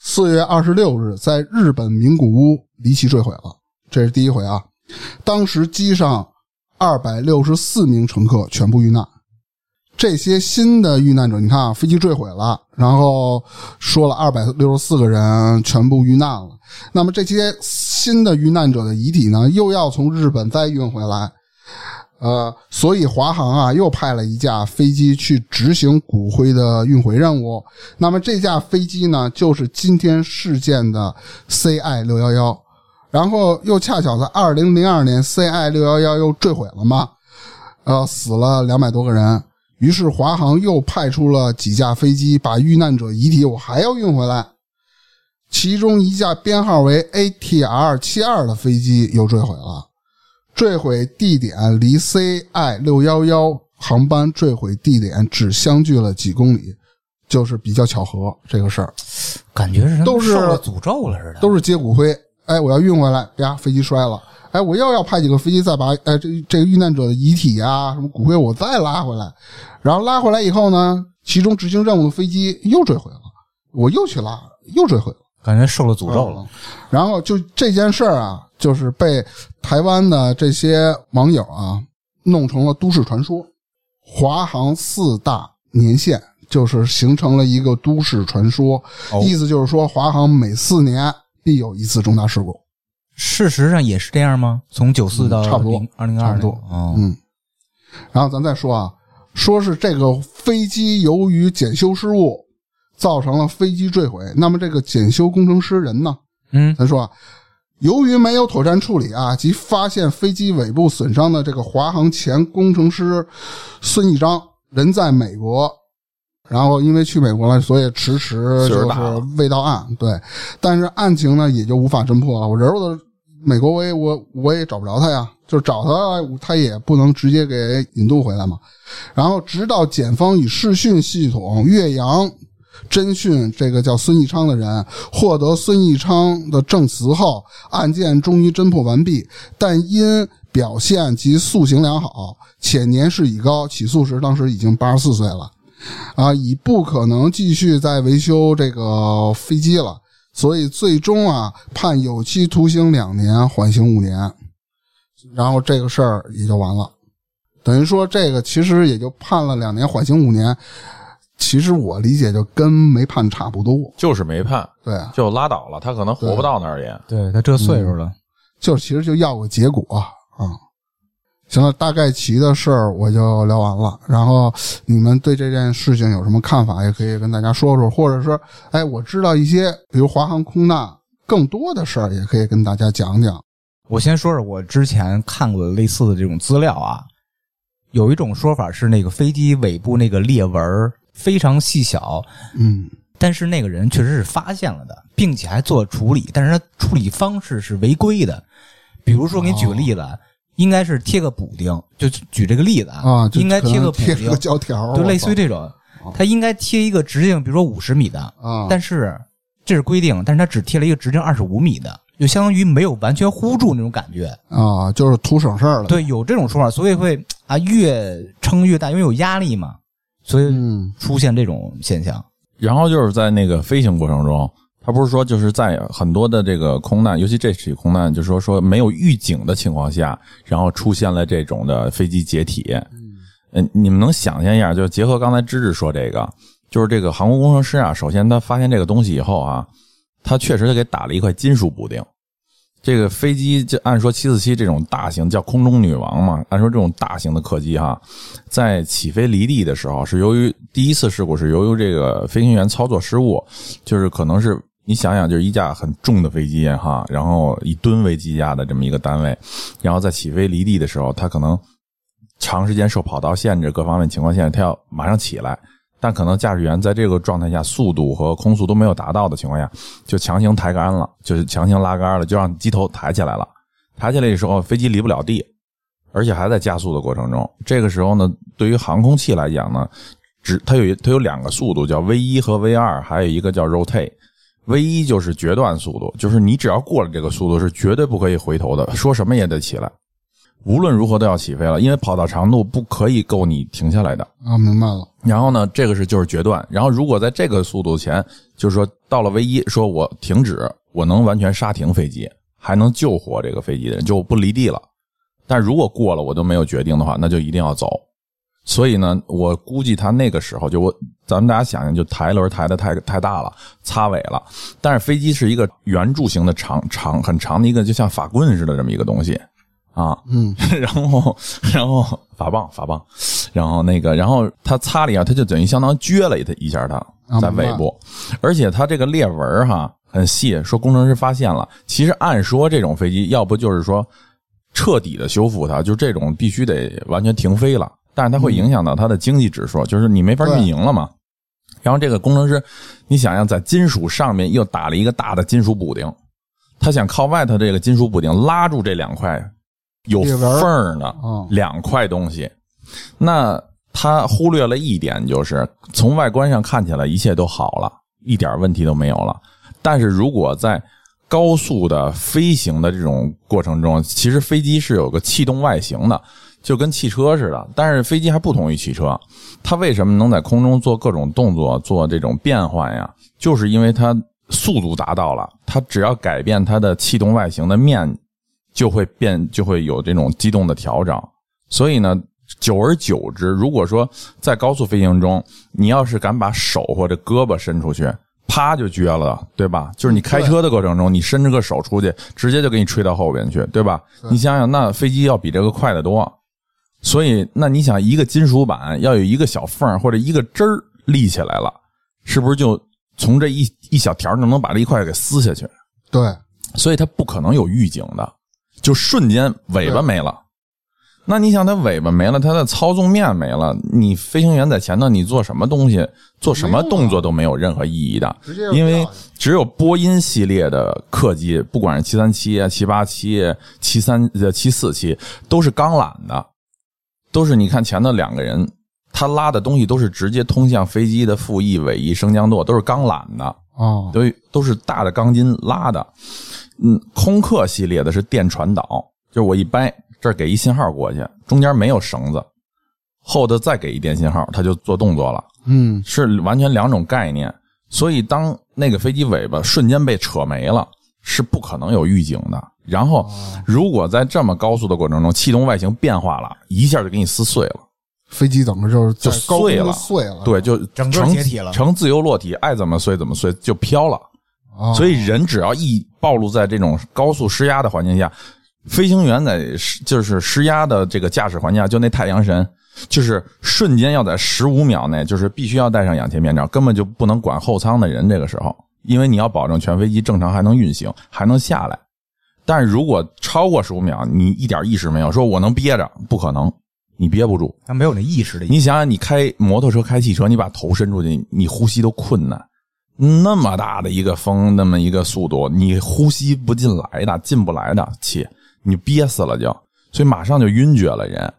四月二十六日，在日本名古屋离奇坠毁了。这是第一回啊！当时机上二百六十四名乘客全部遇难。这些新的遇难者，你看啊，飞机坠毁了，然后说了二百六十四个人全部遇难了。那么这些新的遇难者的遗体呢，又要从日本再运回来，呃，所以华航啊又派了一架飞机去执行骨灰的运回任务。那么这架飞机呢，就是今天事件的 CI 六幺幺，然后又恰巧在二零零二年 CI 六幺幺又坠毁了嘛，呃，死了两百多个人。于是华航又派出了几架飞机，把遇难者遗体我还要运回来。其中一架编号为 ATR 七二的飞机又坠毁了，坠毁地点离 CI 六幺幺航班坠毁地点只相距了几公里，就是比较巧合这个事儿，感觉是都是受了诅咒了似的。都是接骨灰。哎，我要运回来，呀，飞机摔了。哎，我又要派几个飞机再把哎这这个遇难者的遗体啊什么骨灰我再拉回来，然后拉回来以后呢，其中执行任务的飞机又坠毁了，我又去拉，又坠毁了。感觉受了诅咒了。然后就这件事儿啊，就是被台湾的这些网友啊弄成了都市传说，华航四大年限就是形成了一个都市传说，哦意思就是说华航每四年必有一次重大事故。事实上也是这样吗？从九四到嗯差不多二零二差不多哦，嗯，然后咱再说啊，说是这个飞机由于检修失误造成了飞机坠毁，那么这个检修工程师人呢？嗯，咱说啊，由于没有妥善处理啊及发现飞机尾部损伤的这个华航前工程师孙义章人在美国，然后因为去美国了，所以迟迟就是未到案。对，但是案情呢也就无法侦破了。我人我的美国我也我我也找不着他呀，就是找他他也不能直接给引渡回来嘛。然后直到检方以视讯系统岳阳侦讯这个叫孙义昌的人，获得孙义昌的证词后，案件终于侦破完毕。但因表现及素行良好，且年事已高，起诉时当时已经八十四岁了，啊，已不可能继续再维修这个飞机了，所以最终啊判有期徒刑两年，缓刑五年，然后这个事儿也就完了。等于说这个其实也就判了两年，缓刑五年。其实我理解就跟没判差不多，就是没判，对啊，就拉倒了，他可能活不到那儿也。对他这岁数了，就是其实就要个结果啊、行了，大概齐的事儿我就聊完了。然后你们对这件事情有什么看法，也可以跟大家说说，或者是哎，我知道一些，比如华航空难更多的事儿，也可以跟大家讲讲。我先说说我之前看过的类似的这种资料啊，有一种说法是那个飞机尾部那个裂纹非常细小，嗯但是那个人确实是发现了的，并且还做了处理，但是他处理方式是违规的。比如说，给你举个例子，应该是贴个补丁，就举这个例子啊，就应该贴个补丁，胶条，就类似于这种，它应该贴一个直径，比如说五十米的，啊，但是这是规定，但是它只贴了一个直径二十五米的，就相当于没有完全糊住那种感觉。啊，就是图省事儿了。，对，有这种说法，所以会啊越撑越大，因为有压力嘛，所以嗯出现这种现象。然后就是在那个飞行过程中，他不是说就是在很多的这个空难，尤其这起空难，就是说说没有预警的情况下，然后出现了这种的飞机解体。嗯，你们能想象一下，就结合刚才芝芝说这个，就是这个航空工程师啊，首先他发现这个东西以后啊，他确实他给打了一块金属补丁。这个飞机就按说七四七这种大型叫空中女王嘛，按说这种大型的客机哈，在起飞离地的时候，是由于第一次事故是由于这个飞行员操作失误，就是可能是你想想，就是一架很重的飞机哈，然后以吨为计价的这么一个单位，然后在起飞离地的时候，它可能长时间受跑道限制、各方面情况限制，它要马上起来。但可能驾驶员在这个状态下，速度和空速都没有达到的情况下，就强行抬杆了，就是强行拉杆了，就让机头抬起来了。抬起来的时候，飞机离不了地，而且还在加速的过程中。这个时候呢，对于航空器来讲呢，只它有它有两个速度，叫 V 一和 V 二，还有一个叫 rotate。V 一就是决断速度，就是你只要过了这个速度，是绝对不可以回头的，说什么也得起来，无论如何都要起飞了，因为跑道长度不可以够你停下来的。啊，明白了。然后呢，这个是就是决断。然后如果在这个速度前，就是说到了 V 一，说我停止，我能完全刹停飞机，还能救活这个飞机的人，就不离地了。但如果过了我都没有决定的话，那就一定要走。所以呢，我估计他那个时候就我，咱们大家想想，就抬轮抬的太太大了，擦尾了。但是飞机是一个圆柱形的长长很长的一个，就像法棍似的这么一个东西啊。嗯，然后然后法棒法棒，然后那个然后他擦了一下，他就等于相当于撅了一一下它在尾部，而且它这个裂纹哈很细，说工程师发现了。其实按说这种飞机要不就是说彻底的修复它，就这种必须得完全停飞了。但是它会影响到它的经济指数，就是你没法运营了嘛。然后这个工程师，你想想，在金属上面又打了一个大的金属补丁，他想靠外头这个金属补丁拉住这两块有缝儿的两块东西。那他忽略了一点，就是从外观上看起来一切都好了，一点问题都没有了。但是如果在高速的飞行的这种过程中，其实飞机是有个气动外形的。就跟汽车似的，但是飞机还不同于汽车。它为什么能在空中做各种动作、做这种变换呀？就是因为它速度达到了，它只要改变它的气动外形的面，就会变，就会有这种机动的调整。所以呢，久而久之，如果说在高速飞行中，你要是敢把手或者胳膊伸出去，啪就撅了，对吧？就是你开车的过程中，你伸着个手出去，直接就给你吹到后边去，对吧？你想想，那飞机要比这个快得多。所以，那你想，一个金属板要有一个小缝或者一个针儿立起来了，是不是就从这一一小条就能把这一块给撕下去？对，所以它不可能有预警的，就瞬间尾巴没了。那你想，它尾巴没了，它的操纵面没了，你飞行员在前头，你做什么东西、做什么动作都没有任何意义的，因为只有波音系列的客机，不管是七三七啊、七八七、七三呃七四七，都是钢缆的。都是你看前头两个人，他拉的东西都是直接通向飞机的副翼、尾翼、升降舵，都是钢缆的哦，都都是大的钢筋拉的。嗯，空客系列的是电传导，就是我一掰这儿给一信号过去，中间没有绳子，后头再给一电信号，它就做动作了。嗯，是完全两种概念。所以当那个飞机尾巴瞬间被扯没了，是不可能有预警的。然后，如果在这么高速的过程中，气动外形变化了一下，就给你撕碎了，飞机整个就是就碎了，碎了，对，就整个解体了，成自由落体，爱怎么碎怎么碎，就飘了。所以人只要一暴露在这种高速施压的环境下，飞行员在就是施压的这个驾驶环境下，就那太阳神，就是瞬间要在十五秒内，就是必须要戴上氧气面罩，根本就不能管后舱的人。这个时候，因为你要保证全飞机正常还能运行，还能下来。但是如果超过十五秒，你一点意识没有，说我能憋着，不可能，你憋不住，他没有那意识的。你想想，你开摩托车、开汽车，你把头伸出去，你呼吸都困难，那么大的一个风，那么一个速度，你呼吸不进来的，进不来的气，你憋死了就，所以马上就晕厥了人。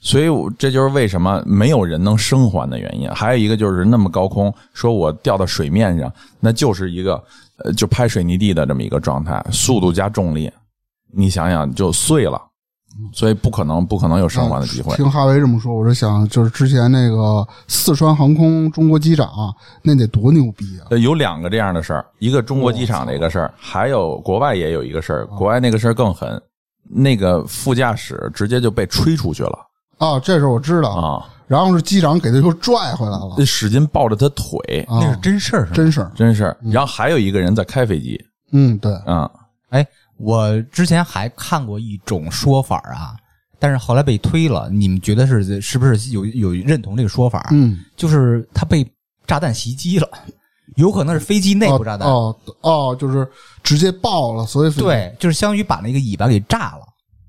所以这就是为什么没有人能生还的原因。还有一个就是那么高空，说我掉到水面上，那就是一个。呃，就拍水泥地的这么一个状态，速度加重力，你想想就碎了，所以不可能，不可能有生还的机会。听哈维这么说，我是想，就是之前那个四川航空中国机长，那得多牛逼啊！有两个这样的事儿，一个中国机场的一个事儿，还有国外也有一个事儿，国外那个事儿更狠，那个副驾驶直接就被吹出去了。啊，这事我知道啊。然后是机长给他又拽回来了，使劲抱着他腿，那是真事儿，真事儿，真事儿。然后还有一个人在开飞机，嗯，对，啊，哎，我之前还看过一种说法啊，但是后来被推了。你们觉得是是不是有有认同这个说法？嗯，就是他被炸弹袭击了，有可能是飞机内部炸弹。哦哦哦，就是直接爆了，所以飞机对，就是相当于把那个尾巴给炸了，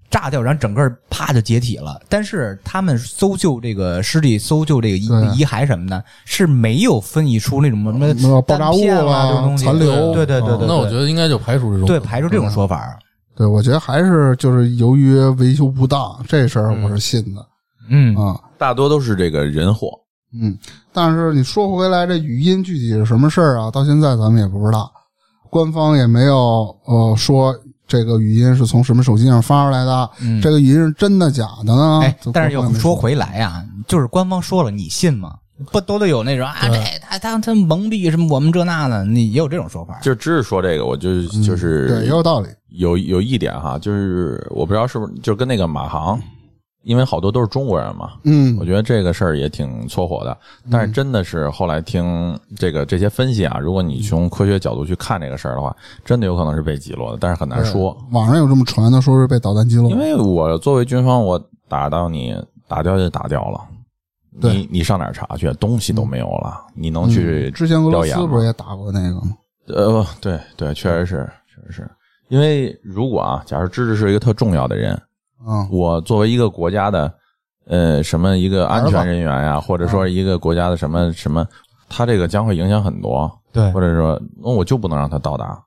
炸掉，然后整个啪就解体了。但是他们搜救这个尸体、搜救这个遗遗骸什么的，是没有分析出那种什么什么爆炸物弹片啦啦这种东西残留对对对对对，那我觉得应该就排除这种对排除这种说法。对，我觉得还是就是由于维修不当这事儿，我是信的嗯啊。大多都是这个人祸。嗯，但是你说回来，这语音具体是什么事儿啊？到现在咱们也不知道，官方也没有呃说这个语音是从什么手机上发出来的，嗯这个语音是真的假的呢？哎，但是又说回来啊，就是官方说了，你信吗？不都得有那种啊，这他他他蒙蔽什么我们这那的，你也有这种说法。就只是说这个，我就就是嗯对，也有道理。有有一点哈，就是我不知道是不是就是跟那个马航，因为好多都是中国人嘛，嗯我觉得这个事儿也挺搓火的。但是真的是后来听这个这些分析啊，如果你从科学角度去看这个事儿的话，真的有可能是被击落的，但是很难说。网上有这么传的，说是被导弹击落因。为我作为军方，我打到你，打掉就打掉了。你你上哪儿查去？东西都没有了，你能去嗯之前俄罗斯不是也打过那个吗？呃，对对，确实是，确实是。因为如果啊，假如芝芝是一个特重要的人，嗯。我作为一个国家的呃什么一个安全人员呀、或者说一个国家的什么什么，他这个将会影响很多，对。或者说那我就不能让他到达，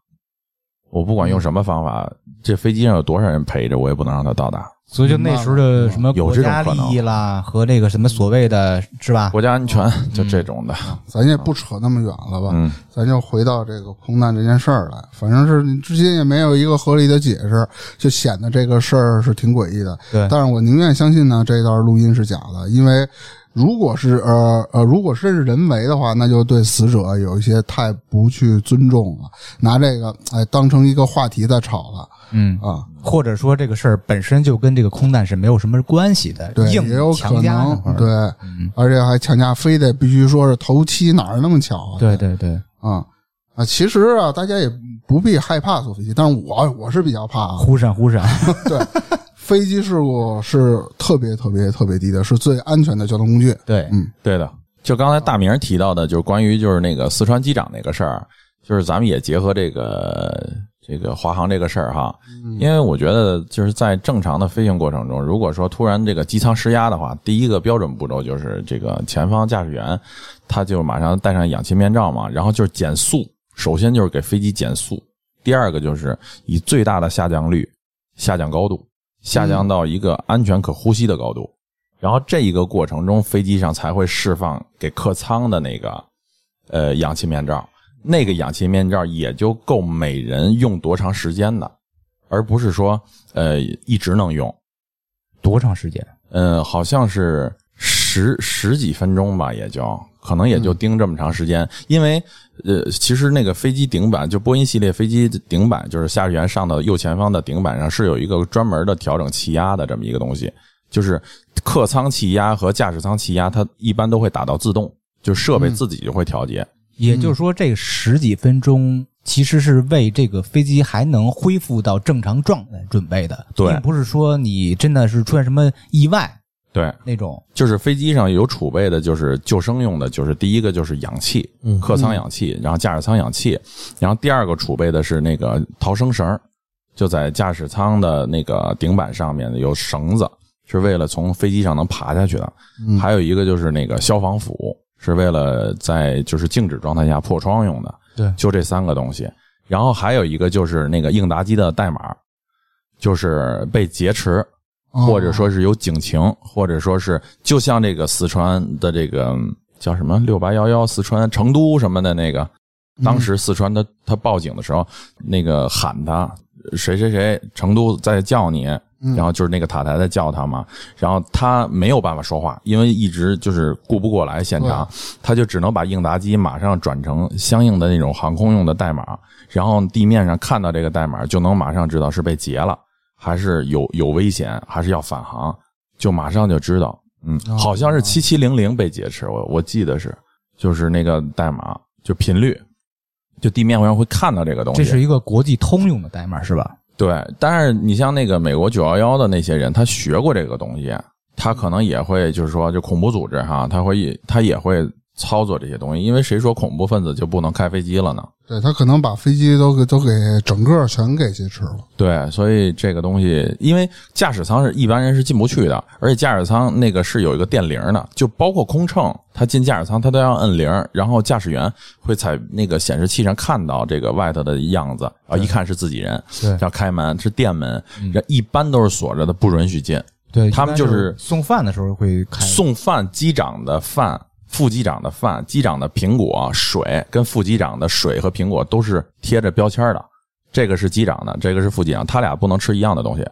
我不管用什么方法，这飞机上有多少人陪着，我也不能让他到达。所以就那时候的什么有国家利益啦，和那个什么所谓的是吧？国家安全就这种的，咱也不扯那么远了吧，嗯，咱就回到这个空难这件事儿来。反正是你至今也没有一个合理的解释，就显得这个事儿是挺诡异的。对但是我宁愿相信呢，这段录音是假的，因为如果是呃呃，如果真是人为的话，那就对死者有一些太不去尊重了，拿这个哎当成一个话题在吵了嗯，啊。或者说这个事儿本身就跟这个空难是没有什么关系的，对，硬也有可能对，嗯，而且还强加非得必须说是头七，哪儿那么巧啊？对对对，啊啊，其实啊，大家也不必害怕坐飞机，但是我我是比较怕啊。忽闪忽闪，*laughs* 对，飞机事故是特别特别特别低的，是最安全的交通工具。对，嗯对的。就刚才大明提到的，就是关于就是那个四川机长那个事儿，就是咱们也结合这个这个华航这个事儿哈，因为我觉得就是在正常的飞行过程中，如果说突然这个机舱失压的话，第一个标准步骤就是这个前方驾驶员他就马上戴上氧气面罩嘛，然后就是减速，首先就是给飞机减速，第二个就是以最大的下降率下降高度，下降到一个安全可呼吸的高度。然后这一个过程中，飞机上才会释放给客舱的那个呃氧气面罩，那个氧气面罩也就够每人用多长时间的，而不是说呃一直能用。多长时间？嗯，好像是十十几分钟吧，也就可能也就盯这么长时间。因为呃，其实那个飞机顶板，就波音系列飞机顶板，就是驾驶员上的右前方的顶板上是有一个专门的调整气压的这么一个东西，就是客舱气压和驾驶舱气压，它一般都会打到自动，就设备自己就会调节。也就是说，这十几分钟其实是为这个飞机还能恢复到正常状态准备的，对并不是说你真的是出现什么意外对，那种。就是飞机上有储备的，就是救生用的，就是第一个就是氧气，客舱氧气，然后驾驶舱氧气，然后第二个储备的是那个逃生绳，就在驾驶舱的那个顶板上面有绳子，是为了从飞机上能爬下去的。还有一个就是那个消防斧，是为了在就是静止状态下破窗用的。对就这三个东西。然后还有一个就是那个应答机的代码，就是被劫持。哦或者说是有警情，或者说是就像这个四川的这个嗯叫什么六八幺幺四川成都什么的那个，当时四川他他报警的时候，那个喊他谁谁谁成都在叫你，然后就是那个塔台在叫他嘛，然后他没有办法说话，因为一直就是顾不过来现场，他就只能把应答机马上转成相应的那种航空用的代码，然后地面上看到这个代码就能马上知道是被劫了。还是有有危险，还是要返航，就马上就知道。嗯，好像是七七零零被劫持，我我记得是，就是那个代码，就频率，就地面上会看到这个东西。这是一个国际通用的代码是吧？对，但是你像那个美国九幺幺的那些人，他学过这个东西，他可能也会就是说，就恐怖组织哈，他会他也会操作这些东西，因为谁说恐怖分子就不能开飞机了呢？对他可能把飞机都给都给整个全给劫持了。对，所以这个东西，因为驾驶舱是一般人是进不去的，而且驾驶舱那个是有一个电铃的，就包括空乘，他进驾驶舱他都要摁铃，然后驾驶员会在那个显示器上看到这个外头的样子，啊，一看是自己人，对要开门是电门，这一般都是锁着的，不允许进。对他们就是送饭的时候会开送饭机长的饭，副机长的饭，机长的苹果、水跟副机长的水和苹果都是贴着标签的。这个是机长的，这个是副机长，他俩不能吃一样的东西。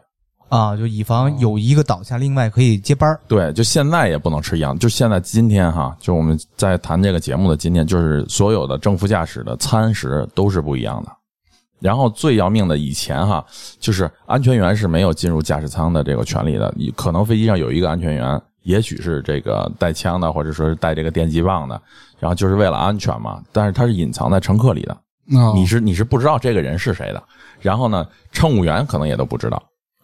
啊，就以防有一个倒下，另外可以接班儿对，就现在也不能吃一样。就现在今天哈，就我们在谈这个节目的今天，就是所有的正副驾驶的餐食都是不一样的。然后最要命的，以前哈，就是安全员是没有进入驾驶舱的这个权利的。你可能飞机上有一个安全员，也许是这个带枪的，或者说是带这个电击棒的，然后就是为了安全嘛。但是他是隐藏在乘客里的，啊，你是你是不知道这个人是谁的。然后呢，乘务员可能也都不知道。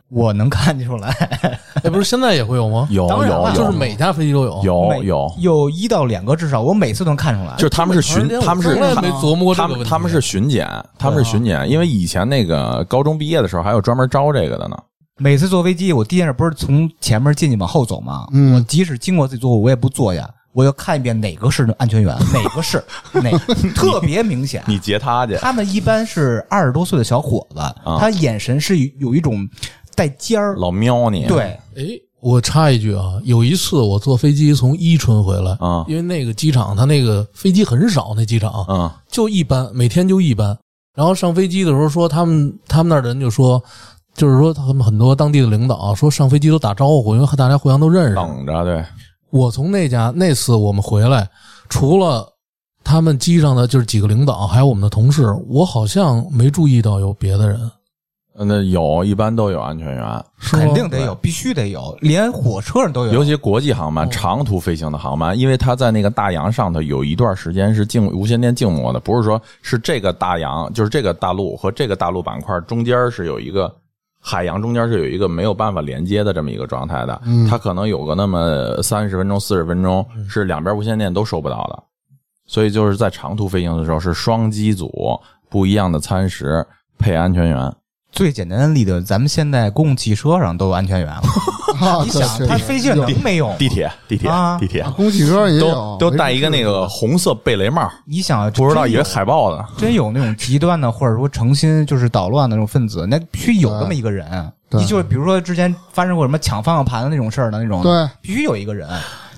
我能看出来，*laughs* 哎，不是现在也会有吗？有当然了有有，就是每架飞机都有。有有，有一到两个至少，我每次都能看出来。就是他们是巡，他们是没琢磨过这他个问题。们他们是巡检，他们是巡检，因为以前那个高中毕业的时候还有专门招这个的呢。每次坐飞机，我第一件事不是从前面进去往后走吗？嗯。我即使经过自己座位，我也不坐下，我要看一遍哪个是安全员，哪个是 *laughs* 哪，特别明显。你截他去，他们一般是二十多岁的小伙子，他眼神是有一种带尖儿，老瞄你。对，哎，我插一句啊，有一次我坐飞机从伊春回来啊。因为那个机场他那个飞机很少，那机场。嗯就一班，每天就一班。然后上飞机的时候说，他们他们那儿的人就说，就是说他们很多当地的领导说上飞机都打招呼，因为大家互相都认识。等着对，我从那家那次我们回来，除了他们机上的就是几个领导，还有我们的同事，我好像没注意到有别的人。呃那有一般都有安全员，是肯定得有，必须得有，连火车上都有。尤其国际航班、长途飞行的航班，因为它在那个大洋上头有一段时间是静无线电静默的，不是说是这个大洋，就是这个大陆和这个大陆板块中间是有一个海洋中间是有一个没有办法连接的这么一个状态的，它可能有个那么三十分钟、四十分钟是两边无线电都收不到的，所以就是在长途飞行的时候是双机组不一样的餐食配安全员。最简单的例子，咱们现在公共汽车上都有安全员了。*laughs* 啊你想，对他飞机上能没有？地铁，地铁啊，地铁公共汽车也有都，都戴一个那个红色贝雷帽，你想，不知道以为海豹呢。真有那种极端的，或者说诚心就是捣乱的那种分子，那必须有这么一个人。对你就是比如说之前发生过什么抢方向盘的那种事儿的那种，对，必须有一个人。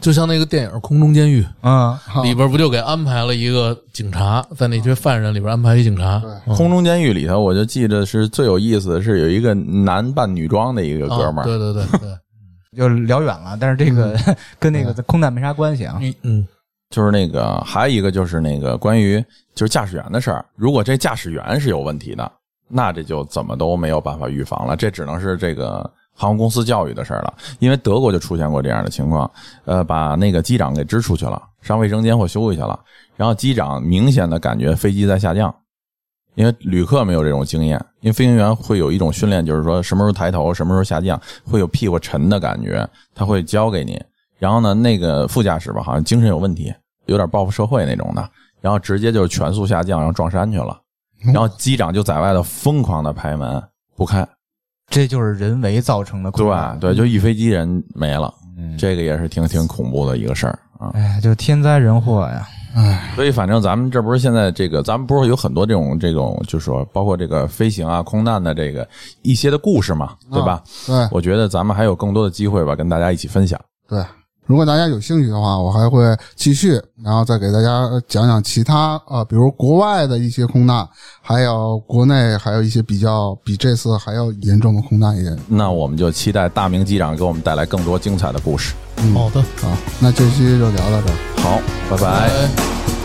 就像那个电影《空中监狱》嗯，里边不就给安排了一个警察，在那些犯人里边安排一警察，嗯。空中监狱里头，我就记得是最有意思的是有一个男扮女装的一个哥们儿，啊对对对对，*laughs* 就聊远了，但是这个 *laughs* 跟那个空难没啥关系啊。嗯嗯，就是那个还有一个就是那个关于就是驾驶员的事儿。如果这驾驶员是有问题的，那这就怎么都没有办法预防了，这只能是这个航空公司教育的事儿了。因为德国就出现过这样的情况，呃，把那个机长给支出去了，上卫生间或休息去了，然后机长明显的感觉飞机在下降。因为旅客没有这种经验，因为飞行员会有一种训练，就是说什么时候抬头，什么时候下降，会有屁股沉的感觉，他会教给你。然后呢，那个副驾驶吧，好像精神有问题，有点报复社会那种的，然后直接就是全速下降，然后撞山去了。然后机长就在外头疯狂的拍门不开，这就是人为造成的空对。对，就一飞机人没了，嗯，这个也是挺挺恐怖的一个事儿啊。哎，就天灾人祸呀。所以反正咱们这不是现在这个，咱们不是有很多这种这种，就是说包括这个飞行啊、空难的这个一些的故事嘛，对吧？对我觉得咱们还有更多的机会吧，跟大家一起分享。对。如果大家有兴趣的话，我还会继续，然后再给大家讲讲其他啊、呃比如国外的一些空难，还有国内还有一些比较比这次还要严重的空难也那我们就期待大明机长给我们带来更多精彩的故事。好的，好。那这期就聊到这儿。好，拜拜。哎